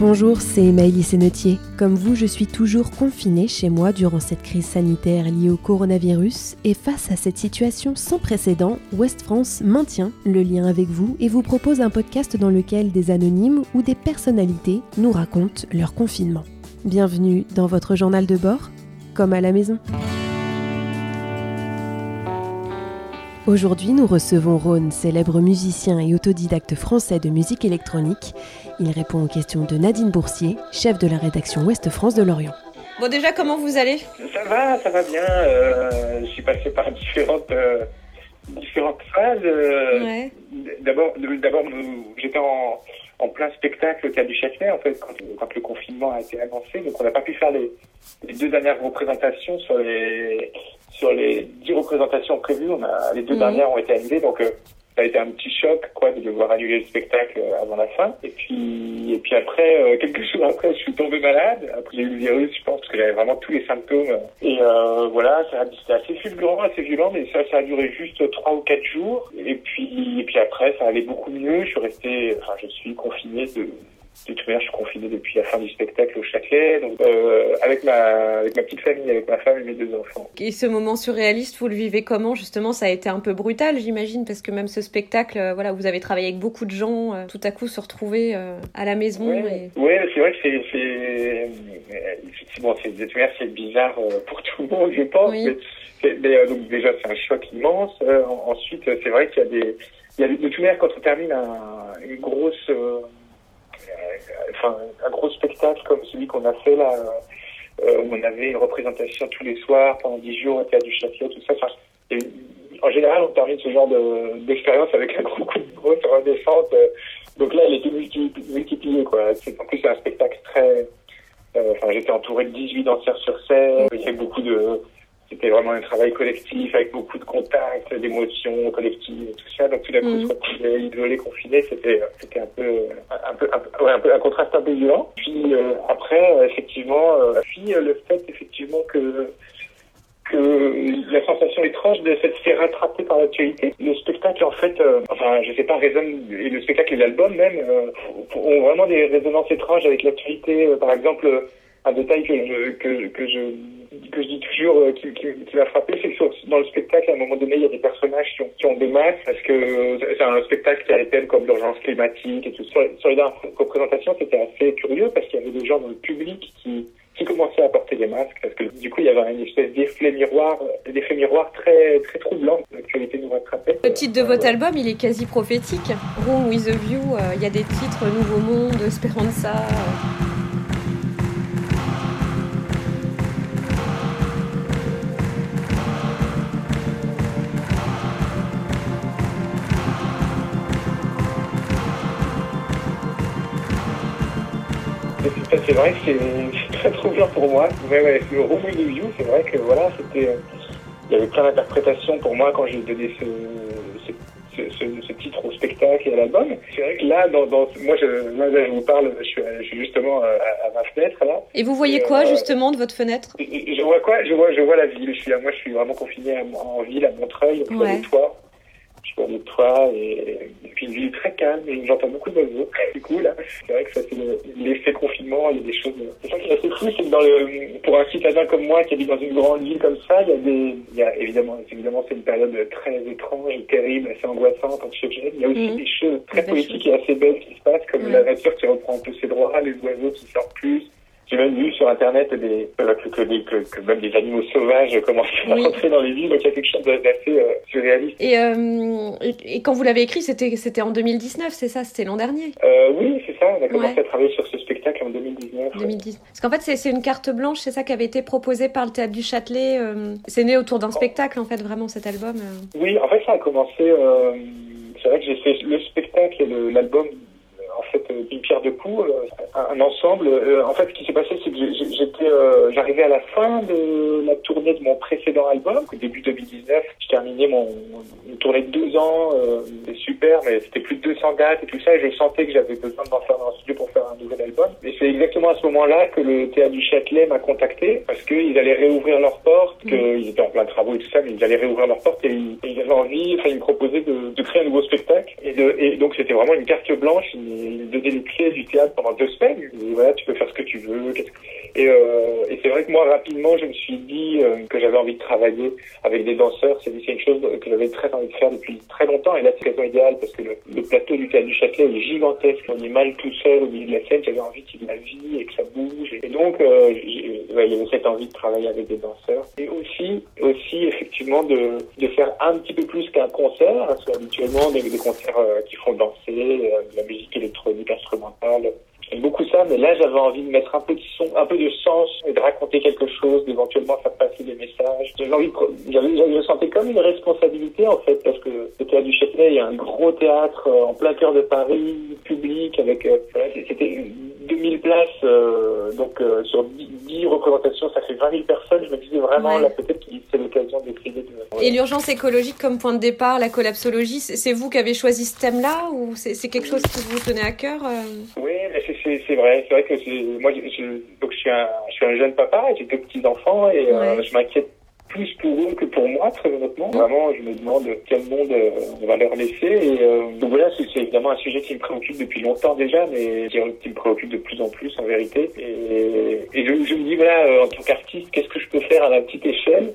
Bonjour, c'est Maëlys Sénetier. Comme vous, je suis toujours confinée chez moi durant cette crise sanitaire liée au coronavirus et face à cette situation sans précédent, West France maintient le lien avec vous et vous propose un podcast dans lequel des anonymes ou des personnalités nous racontent leur confinement. Bienvenue dans votre journal de bord, comme à la maison. Aujourd'hui, nous recevons Rhône, célèbre musicien et autodidacte français de musique électronique. Il répond aux questions de Nadine Boursier, chef de la rédaction Ouest France de Lorient. Bon, déjà, comment vous allez? Ça va, ça va bien. Euh, je suis passé par différentes, euh, différentes phases. Euh, Ouais. D'abord, j'étais en, en plein spectacle au Théâtre du Châtelet, en fait, quand, quand le confinement a été annoncé. Donc, on n'a pas pu faire les, les deux dernières représentations sur les, sur les dix représentations prévues. On a, les deux Mhm. dernières ont été annulées, donc euh, ça a été un petit choc, quoi, de devoir annuler le spectacle euh, avant la fin. Et puis, et puis après, euh, quelques jours après, je suis tombé malade. Après, j'ai eu le virus, je pense, parce que j'avais vraiment tous les symptômes. Et euh, voilà, ça a- c'était assez fulgurant, assez violent, mais ça, ça a duré juste trois ou quatre jours. Et puis, et puis après, ça allait beaucoup mieux. Je suis resté, enfin, je suis confiné de de toute manière, je suis confiné depuis la fin du spectacle au Châtelet, donc euh, avec ma avec ma petite famille, avec ma femme et mes deux enfants. Et ce moment surréaliste, vous le vivez comment? Justement, ça a été un peu brutal, j'imagine, parce que même ce spectacle, euh, voilà, vous avez travaillé avec beaucoup de gens, euh, tout à coup se retrouver euh, à la maison. Ouais, et- ouais, c'est vrai que c'est c'est euh, effectivement c'est de toute manière, c'est bizarre pour tout le monde, je pense. Oui. Mais, c'est- mais, euh, donc déjà c'est un choc immense. Euh, en- ensuite, c'est vrai qu'il y a des il y a, de toute manière quand on termine un, une grosse enfin un gros spectacle comme celui qu'on a fait là euh, où on avait une représentation tous les soirs pendant dix jours au théâtre du Châtelet, tout ça. En général, on termine ce genre de- d'expérience avec un gros coup de grosse redescente. donc là, elle était multi- multipliée, quoi. En plus, c'est un spectacle très... euh, j'étais entouré de 18 danseurs sur scène. Il y avait beaucoup de... C'était vraiment un travail collectif avec beaucoup de contacts, d'émotions collectives et tout ça. Donc tout d'un coup, se retrouver isolé, confiné, c'était c'était un peu un peu un, peu, ouais, un peu un contraste un peu violent. Puis euh, après, euh, effectivement, euh, puis euh, le fait effectivement que que la sensation étrange de s'être fait rattraper par l'actualité. Le spectacle, en fait, euh, enfin, je sais pas, résonne, et le spectacle et l'album même, euh, ont vraiment des résonances étranges avec l'actualité. Euh, par exemple, euh, un détail que je, que, que je, que je dis toujours, euh, qui, qui, qui m'a frappé, c'est que dans le spectacle, à un moment donné, il y a des personnages qui ont, qui ont des masques, parce que euh, c'est un spectacle qui a des thèmes comme l'urgence climatique et tout. Sur, sur les dernières représentations, c'était assez curieux, parce qu'il y avait des gens dans le public qui, qui commençaient à porter des masques parce que du coup il y avait une espèce d'effet miroir, d'effet miroir très très troublant. L'actualité nous rattrapait. Le titre de votre album, il est quasi prophétique. Room with a View, euh, il y a des titres Nouveau Monde, Esperanza. euh. C'est- C'est vrai que c'est très troublant pour moi. Ouais, ouais, le Room with View, c'est vrai que voilà, c'était, euh, il y avait plein d'interprétations pour moi quand j'ai donné ce, ce, ce, ce- ce titre au spectacle et à l'album. C'est vrai que là, dans, dans moi, je, là, là, je vous parle, je suis, je suis justement à, à ma fenêtre là. Et vous voyez Et, quoi, euh, justement, de votre fenêtre? Je je vois quoi? Je vois, je vois la ville. Je suis, moi, je suis vraiment confiné à- en ville, à Montreuil, au Ouais. Je vois des toits et, et puis une ville très calme et j'entends beaucoup d'oiseaux. Du coup, là, c'est vrai que ça, c'est le- l'effet confinement. Il y a des choses. C'est ça qui est assez fou, c'est que dans le, pour un citadin comme moi qui habite dans une grande ville comme ça, il y a des, il y a évidemment, évidemment, c'est une période très étrange et terrible, assez angoissante, anxiogène. Il y a aussi Mhm. des choses très Des poétiques et assez belles qui se passent, comme Ouais. la nature qui reprend un peu ses droits, les oiseaux qui sortent plus. J'ai même vu sur internet des, euh, que, que, des- que, que même des animaux sauvages commençaient à Oui. rentrer dans les villes, donc il y a quelque chose d'assez euh, surréaliste. et, euh, et, quand vous l'avez écrit, c'était c'était en 2019, c'est ça? C'était l'an dernier? Euh, oui, c'est ça, on a commencé Ouais. à travailler sur ce spectacle en 2019. 2010. Parce qu'en fait, c'est c'est une carte blanche, c'est ça qui avait été proposé par le Théâtre du Châtelet. c'est né autour d'un spectacle, en fait, vraiment, cet album. Oui, en fait, ça a commencé. c'est vrai que j'ai fait le spectacle et l'album, fait, euh, d'une pierre deux coups, euh, un, ensemble. Euh, en fait, ce qui s'est passé, c'est que j'étais, j'arrivais à la fin de la tournée de mon précédent album, début 2019. Je terminais mon une tournée de deux ans, super, mais c'était plus de 200 dates et tout ça, et je sentais que j'avais besoin d'en faire dans un studio pour faire un nouvel album. Et c'est exactement à ce moment-là que le Théâtre du Châtelet m'a contacté, parce qu'ils allaient réouvrir leurs portes, qu'ils étaient en plein travaux et tout ça, mais ils allaient réouvrir leurs portes et ils, et ils avaient envie, enfin ils me proposaient de, de créer un nouveau spectacle. Et, de, et donc c'était vraiment une carte blanche, ils, ils donné les clés du théâtre pendant deux semaines. Il me dit, voilà, tu peux faire ce que tu veux. Et, euh, et c'est vrai que moi, rapidement, je me suis dit euh, que j'avais envie de travailler avec des danseurs. C'est une chose que j'avais très envie de faire depuis très longtemps. Et là, c'est l'occasion idéale parce que le, plateau du théâtre du Châtelet est gigantesque. On est mal tout seul au milieu de la scène. J'avais envie qu'il y ait de la vie et que ça bouge. Et donc, euh, il y avait cette envie de travailler avec des danseurs. Et aussi, aussi effectivement, de, de faire un petit peu plus qu'un concert. Parce qu'habituellement, des, des concerts euh, qui font danser, euh, de la musique électronique, instrumentale, J'aime beaucoup ça, mais là j'avais envie de mettre un peu de son, un peu de sens et de raconter quelque chose, d'éventuellement faire passer des messages. J'avais envie de, j'avais, je sentais comme une responsabilité en fait, parce que le théâtre du Châtelet, il y a un gros théâtre euh, en plein cœur de Paris, public, avec, euh, c'était 2000 places, euh, donc sur 10, représentations, ça fait 20 000 personnes. Je me disais vraiment là peut-être que c'est l'occasion d'écrire. De... Et l'urgence écologique comme point de départ, la collapsologie, c'est vous qui avez choisi ce thème-là ou c'est quelque chose qui vous tenait à cœur c'est vrai. C'est vrai que moi, je, donc je suis un, je suis un jeune papa, j'ai deux petits enfants et euh, je m'inquiète plus pour eux que pour moi, très honnêtement. Vraiment, je me demande quel monde euh, on va leur laisser. Et euh, donc voilà, c'est évidemment un sujet qui me préoccupe depuis longtemps déjà, mais qui me préoccupe de plus en plus en vérité. Et, et je, je, me dis voilà, euh, en tant qu'artiste, qu'est-ce que je peux faire à la petite échelle?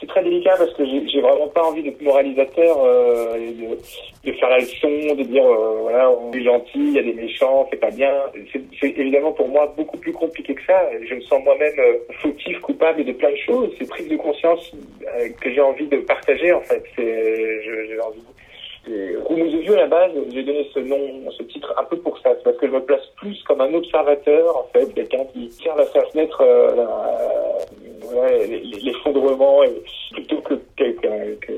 C'est très délicat parce que j'ai vraiment pas envie d'être moralisateur euh, et de, de, faire la leçon, de dire voilà, on est gentil, il y a des méchants, c'est pas bien. C'est évidemment pour moi beaucoup plus compliqué que ça. Je me sens moi-même fautif, coupable de plein de choses. C'est prise de conscience euh, que j'ai envie de partager en fait. J'ai envie. Roumeuse vieux à la base, j'ai donné ce nom, ce titre un peu pour ça. C'est parce que je me place plus comme un observateur en fait, quelqu'un qui tire sa fenêtre euh, l'effondrement plutôt que quelqu'un que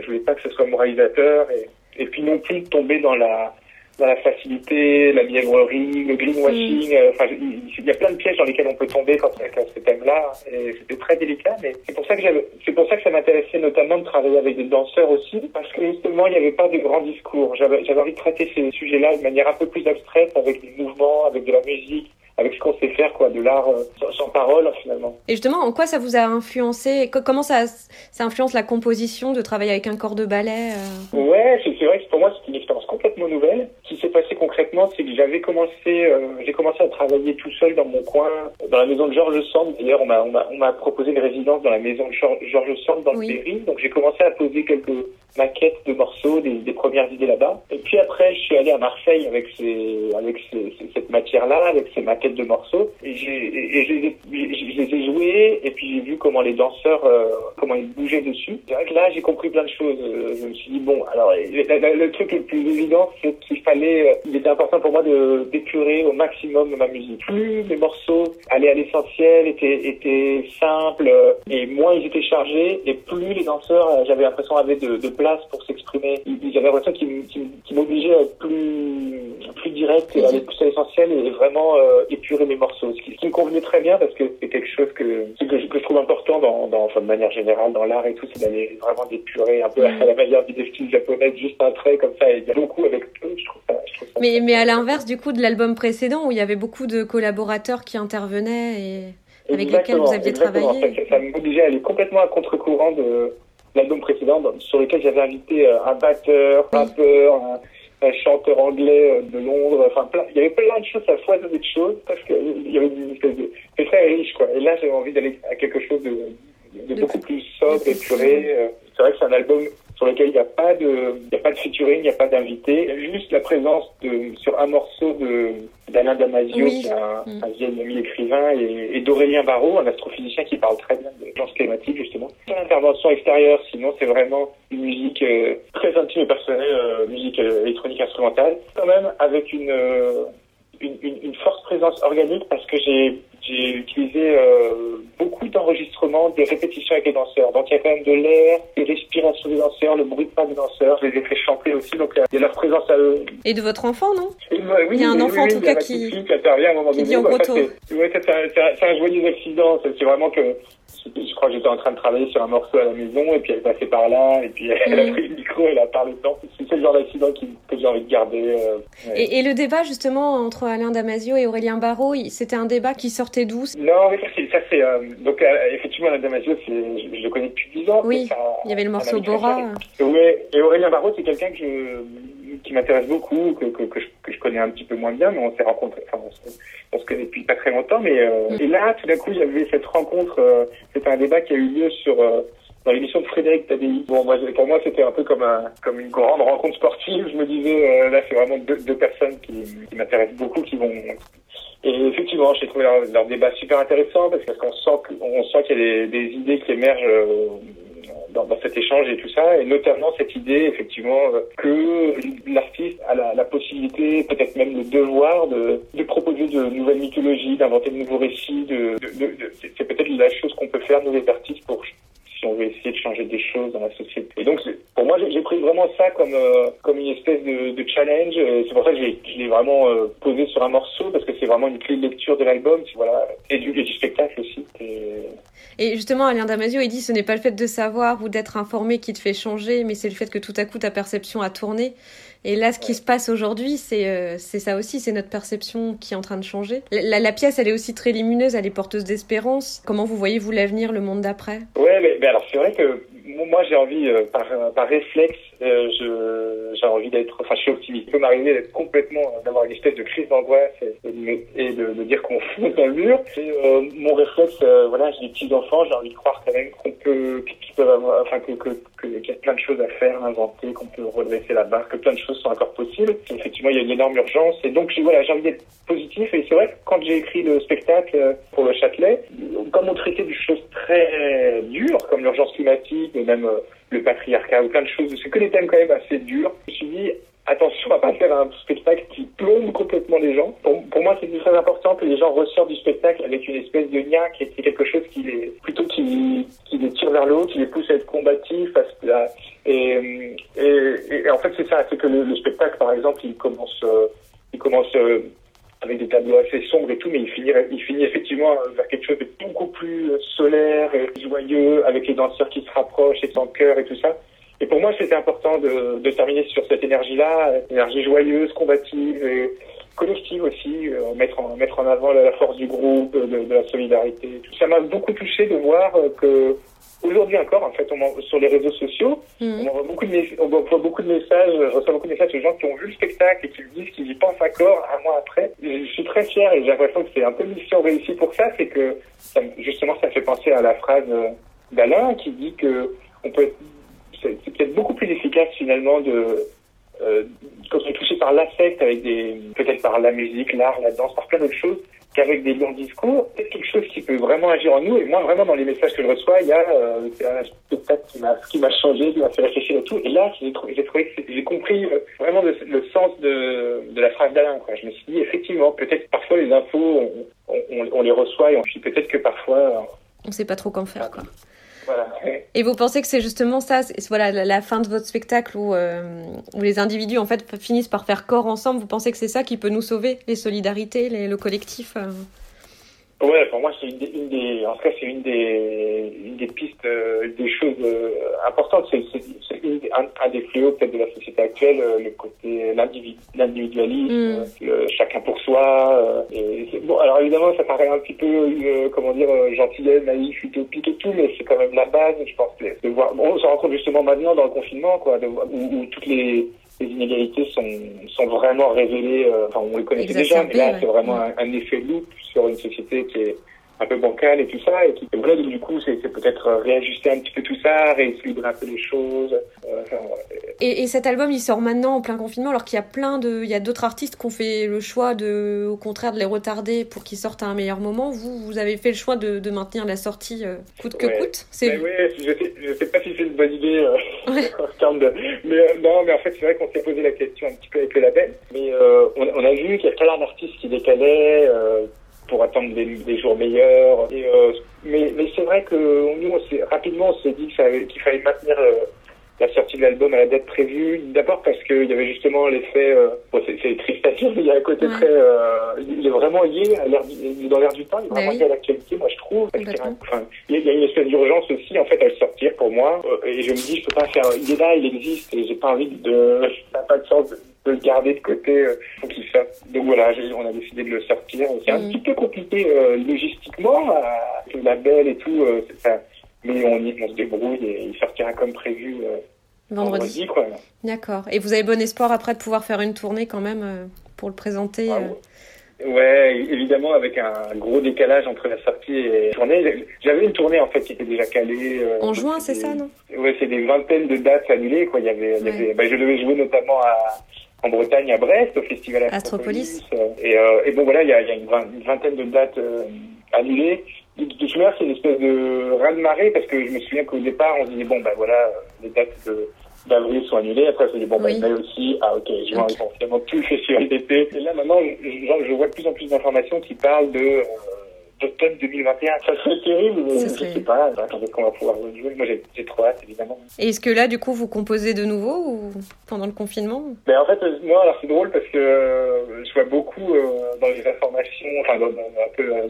je voulais pas que ce soit moralisateur et, et puis non plus tomber dans la dans la facilité, la mièvrerie, le greenwashing. Mm. Euh, enfin, il y a plein de pièges dans lesquels on peut tomber quand on a ce thème-là. Et c'était très délicat, mais c'est pour ça que c'est pour ça que ça m'intéressait notamment de travailler avec des danseurs aussi, parce que justement, il n'y avait pas de grands discours. J'avais, j'avais envie de traiter ces sujets-là de manière un peu plus abstraite, avec des mouvements, avec de la musique, avec ce qu'on sait faire, quoi, de l'art euh, sans, parole finalement. Et justement, en quoi ça vous a influencé? Comment ça, ça influence la composition de travailler avec un corps de ballet euh? Ouais, c'est vrai que pour moi c'est une expérience complètement nouvelle. Ce qui s'est passé concrètement, c'est que j'avais commencé, euh, j'ai commencé à travailler tout seul dans mon coin, dans la maison de Georges Sand. D'ailleurs, on m'a on m'a proposé une résidence dans la maison de Georges Sand dans le Berry. Donc j'ai commencé à poser quelques maquettes de morceaux, des, des premières idées là-bas. Et puis après, je suis allé à Marseille avec ces, avec ces, cette matière-là, avec ces maquettes de morceaux, et, j'ai, je, les ai joués, et puis j'ai vu comment les danseurs, euh, comment ils bougeaient dessus. C'est vrai que là, j'ai compris plein de choses. Euh, je me suis dit bon, alors le, truc le plus évident, c'est qu'il fallait, euh, il était important pour moi de d'épurer au maximum ma musique. Plus mes morceaux allaient à l'essentiel, étaient, étaient simples, et moins ils étaient chargés, et plus les danseurs, j'avais l'impression avaient de, de place pour s'exprimer. J'avais l'impression qu'il qui, m'obligeait à être plus, plus direct, et aller plus à l'essentiel et vraiment euh, épurer mes morceaux. Ce qui, me convenait très bien parce que c'est quelque chose que, que, je, trouve important dans, dans enfin, de manière générale dans l'art et tout, c'est d'aller vraiment d'épurer un peu à la manière du style japonais, juste un trait comme ça. Et il y je trouve ça. mais, mais à l'inverse du coup de l'album précédent où il y avait beaucoup de collaborateurs qui intervenaient et avec lesquels vous aviez travaillé. Ça, ça m'obligeait à aller complètement à contre-courant de l'album précédent sur lequel j'avais invité euh, un batteur, un rappeur, un, un, chanteur anglais euh, de Londres, enfin plein, il y avait plein de choses, à foisonner de choses parce qu'il y avait une espèce de, c'est très riche quoi. Et là j'avais envie d'aller à quelque chose de, de, beaucoup plus sobre, épuré. Euh. C'est vrai que c'est un album sur lequel il n'y a pas de, il y a pas de featuring, il n'y a pas d'invité, juste la présence de, sur un morceau de, d'Alain Damasio, qui est un, mm. un, vieil ami écrivain, et, et d'Aurélien Barraud, un astrophysicien qui parle très bien de genres climatiques, justement. Pas d'intervention extérieure, sinon c'est vraiment une musique euh, très intime et personnelle, euh, musique euh, électronique instrumentale, quand même avec une, une, une, une, forte présence organique parce que j'ai j'ai utilisé euh, beaucoup d'enregistrements, des répétitions avec les danseurs. Donc il y a quand même de l'air, des respirations des danseurs, le bruit de pas des danseurs. Je les ai fait chanter aussi, donc il y a leur présence à eux. Et de votre enfant, non? Oui, Il y a un enfant en tout cas qui, qui intervient à un moment donné. Dit en bah, c'est un, joyeux accident. C'est vraiment que je crois que j'étais en train de travailler sur un morceau à la maison et puis elle passée par là et puis elle a mm. pris le micro, elle a parlé dedans. C'est le genre d'accident que j'ai envie de garder. Euh, et, et, le débat justement entre Alain Damasio et Aurélien Barraud, c'était un débat qui sortait d'où Non, mais ça c'est euh, donc euh, effectivement Alain Damasio, je, je, le connais depuis 10 ans. Oui, il y avait le morceau Bora. Oui, et Aurélien Barraud, c'est quelqu'un que je qui m'intéresse beaucoup, que, que, que, je, que, je, connais un petit peu moins bien, mais on s'est rencontrés, enfin, on se, on se, connaît depuis pas très longtemps, mais euh, mm. et là, tout d'un coup, il y avait cette rencontre, c'était un débat qui a eu lieu sur l'émission de Frédéric Tadei. Bon, moi, pour moi, c'était un peu comme un, comme une grande rencontre sportive. Je me disais, là, c'est vraiment deux, deux personnes qui, qui m'intéressent beaucoup, qui vont et effectivement, j'ai trouvé leur, leur, débat super intéressant parce qu'on sent qu'on sent qu'il y a des, des, idées qui émergent dans, dans, cet échange et tout ça, et notamment cette idée effectivement que l'artiste a la, la possibilité, peut-être même le devoir, de, de, proposer de nouvelles mythologies, d'inventer de nouveaux récits. De, de c'est peut-être la chose qu'on peut faire nous les artistes pour si on veut essayer de changer des choses dans la société. Pour moi, j'ai pris vraiment ça comme euh, comme une espèce de, de challenge. C'est pour ça que je l'ai vraiment euh, posé sur un morceau parce que c'est vraiment une clé de lecture de l'album, voilà, et du, et du spectacle aussi. Et... et, justement, Alain Damasio, il dit ce n'est pas le fait de savoir ou d'être informé qui te fait changer, mais c'est le fait que tout à coup ta perception a tourné. Et là, ce qui se passe aujourd'hui, c'est euh, ça aussi, c'est notre perception qui est en train de changer. La, la, pièce, elle est aussi très lumineuse, elle est porteuse d'espérance. Comment vous voyez, vous, l'avenir, le monde d'après? Ouais, mais, mais alors c'est vrai que moi j'ai envie, euh, par, par réflexe, euh, j'ai envie d'être, enfin je suis optimiste. Il peut m'arriver d'être complètement, euh, d'avoir une espèce de crise d'angoisse et, et, et, de, de dire qu'on fout dans le mur. Et euh, mon réflexe, euh, voilà, j'ai des petits enfants, j'ai envie de croire quand même qu'on peut, qu'ils peuvent avoir, enfin que qu'il que, y a plein de choses à faire, inventer, qu'on peut redresser la barre, que plein de choses sont encore possibles. Effectivement, il y a une énorme urgence. Et donc voilà, j'ai envie d'être positif. Et c'est vrai que quand j'ai écrit le spectacle pour le Châtelet, comme on traitait des choses très dures, comme l'urgence climatique, et même le patriarcat ou plein de choses. C'est que des thèmes quand même assez durs. Je me suis dit, attention à pas faire un spectacle qui plombe complètement les gens. Pour, moi, c'est très important que les gens ressortent du spectacle avec une espèce de lien qui quelque chose qui les, plutôt qui, les tire vers le haut, qui les pousse à être combatifs. Et, en fait, c'est ça, c'est que le, le, spectacle, par exemple, il commence, euh, il commence euh, avec des tableaux assez sombres et tout, mais il finit, il finit effectivement vers quelque chose de beaucoup plus solaire et joyeux, avec les danseurs qui se rapprochent et sans cœur et tout ça. Et pour moi, c'était important de, de, terminer sur cette énergie-là, énergie joyeuse, combative et aussi, euh, mettre, en, mettre en avant la, force du groupe, de, de la solidarité. Ça m'a beaucoup touché de voir que aujourd'hui encore, en fait, on sur les réseaux sociaux, mmh. on envoie beaucoup de, on envoie beaucoup de messages, je reçois beaucoup de messages de gens qui ont vu le spectacle et qui me disent qu'ils y pensent encore un mois après. Je suis très fier et j'ai l'impression que c'est un peu mission réussie pour ça, c'est que ça, justement, ça fait penser à la phrase d'Alain qui dit que on peut c'est peut-être beaucoup plus efficace finalement de euh, quand on est touché par l'affect avec des peut-être par la musique, l'art, la danse, par plein d'autres choses, qu'avec des longs discours, c'est quelque chose qui peut vraiment agir en nous. Et moi, vraiment, dans les messages que je reçois, il y a euh, un spectacle qui m'a qui m'a changé, qui m'a fait réfléchir et tout. Et là, j'ai trouvé, j'ai compris euh, vraiment le, sens de, de la phrase d'Alain. Je me suis dit, effectivement, peut-être parfois les infos, on, on, on les reçoit et on puis peut-être que parfois... On sait pas trop qu'en faire, quoi. Et vous pensez que c'est justement ça, voilà, la, fin de votre spectacle où, euh, les individus en fait finissent par faire corps ensemble? Vous pensez que c'est ça qui peut nous sauver, les solidarités, le collectif euh... Ouais, pour moi, c'est une, une, des, en tout cas, c'est une des, une des pistes, euh, des choses euh, importantes. C'est, c'est, un, un, des fléaux peut-être de la société actuelle, euh, le côté l'individualisme, mm. le chacun pour soi. et bon, alors évidemment, ça paraît un petit peu, comment dire, gentillet, naïf, utopique et tout, mais c'est quand même la base, je pense, de voir. Bon, on se rend compte justement maintenant dans le confinement, quoi, de, où, où toutes les les inégalités sont, sont vraiment révélées. Euh, enfin, on les connaissait déjà, mais là, ouais. c'est vraiment un, un, effet loup sur une société qui est un peu bancale et tout ça. Et qui, voilà, donc, du coup, c'est peut-être réajuster un petit peu tout ça, rééquilibrer un peu les choses. Euh, enfin, et, et, cet album, il sort maintenant en plein confinement, alors qu'il y a plein de, il y a d'autres artistes qui ont fait le choix de, au contraire, de les retarder pour qu'ils sortent à un meilleur moment. Vous, vous avez fait le choix de, de maintenir la sortie euh, coûte que ouais. coûte. C'est. Oui, je sais, je sais pas si c'est une bonne idée euh, ouais. en termes de, mais euh, non, mais en fait, c'est vrai qu'on s'est posé la question un petit peu avec le label, mais euh, on, on, a vu qu'il y a plein d'artistes qui décalaient pour attendre des, des, jours meilleurs. Et, mais, mais c'est vrai que nous, on rapidement, on s'est dit qu'il fallait maintenir la sortie de l'album à la date prévue. D'abord parce qu'il y avait justement l'effet, euh, bon, c'est triste à dire, mais il y a un côté ouais. très, euh, il est vraiment lié à l'air, dans l'air du temps, il est vraiment bah lié à l'actualité, moi je trouve. Parce qu'il enfin, il y a une espèce d'urgence aussi en fait à le sortir pour moi. Euh, et je me dis, je peux pas faire, il est là, il existe, et j'ai pas envie de, ça n'a pas de sens de, de, le garder de côté. Euh, faut qu'il sorte. Donc voilà, on a décidé de le sortir. C'est un petit peu compliqué euh, logistiquement, le label et tout. ça, mais on, on se débrouille et il sortira comme prévu euh, vendredi. quoi. D'accord. Et vous avez bon espoir après de pouvoir faire une tournée quand même euh, pour le présenter Ah, euh, Ouais, évidemment, avec un gros décalage entre la sortie et la tournée. J'avais une tournée, en fait, qui était déjà calée. En juin, c'est ça, non? Ouais, c'est des vingtaines de dates annulées, quoi. Il y avait, il y Ouais. avait, bah, je devais jouer notamment à, en Bretagne, à Brest, au festival Astropolis. Astropolis. Et, euh, et bon, voilà, il y a, il y a une, vingt- une vingtaine de dates euh, annulées. De toute manière, c'est une espèce de raz-de-marée, parce que je me souviens qu'au départ, on se disait, bon, bah voilà, les dates de d'avril sont annulées. Après, on se dit, bon, Oui. bah, mai aussi. Ah, ok, juin, Ok. essentiellement tout le festival d'été. Et là, maintenant, je, je- je vois de plus en plus d'informations qui parlent de, euh, d'automne 2021. Ça serait terrible, mais Ça je serait- sais pas. Attendez qu'on va pouvoir jouer. Moi, j'ai j'ai trop hâte, évidemment. Et est-ce que là, du coup, vous composez de nouveau ou pendant le confinement? Ben en fait, moi, alors c'est drôle parce que euh, je vois beaucoup euh, dans les informations, enfin, dans, dans- un peu euh,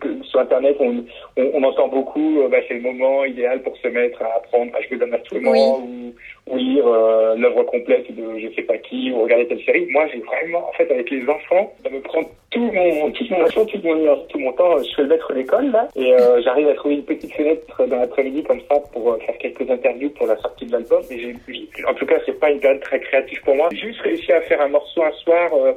que- sur Internet, on, on, on entend beaucoup, euh, bah, c'est le moment idéal pour se mettre à apprendre à jouer d'un instrument ou, ou lire euh, l'œuvre complète de je sais pas qui ou regarder telle série. Moi, j'ai vraiment, en fait, avec les enfants, ça me prend tout mon, toute mon tout mon énergie, tout mon temps. Je fais le maître d'école là, et euh, j'arrive à trouver une petite fenêtre dans l'après-midi comme ça pour euh, faire quelques interviews pour la sortie de l'album. Et j'ai, j'ai- en tout cas, c'est pas une période très créative pour moi. J'ai juste réussi à faire un morceau un soir. euh, euh,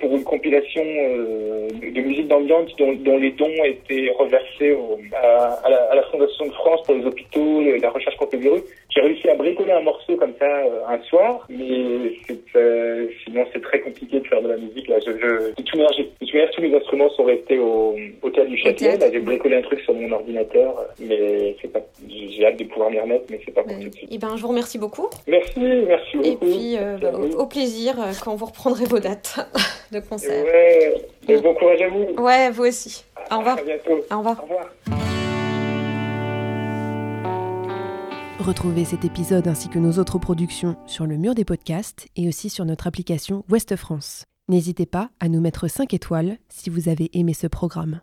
pour une compilation euh, de, musique d'ambiance dont, dont les dons étaient reversés au- à, à la, à la Fondation de France pour les hôpitaux, le- la recherche contre le virus. J'ai réussi à bricoler un morceau comme ça euh, un soir, mais c'est, euh, sinon c'est très compliqué de faire de la musique. Là, je, je, de toute manière, de toute manière, tous mes instruments sont restés au, au théâtre du Châtelet. j'ai bricolé un truc sur mon ordinateur, euh, mais c'est pas, j'ai hâte de pouvoir m'y remettre, mais c'est pas pour tout de suite. Eh ben, je vous remercie beaucoup. Merci, merci beaucoup. Et puis, euh, Merci au, plaisir euh, quand vous reprendrez vos dates de concert. Ouais, et bon courage à vous. Ouais, vous aussi. Au revoir. À bientôt. Au revoir. Au revoir. Retrouvez cet épisode ainsi que nos autres productions sur le mur des podcasts et aussi sur notre application Ouest France. N'hésitez pas à nous mettre 5 étoiles si vous avez aimé ce programme.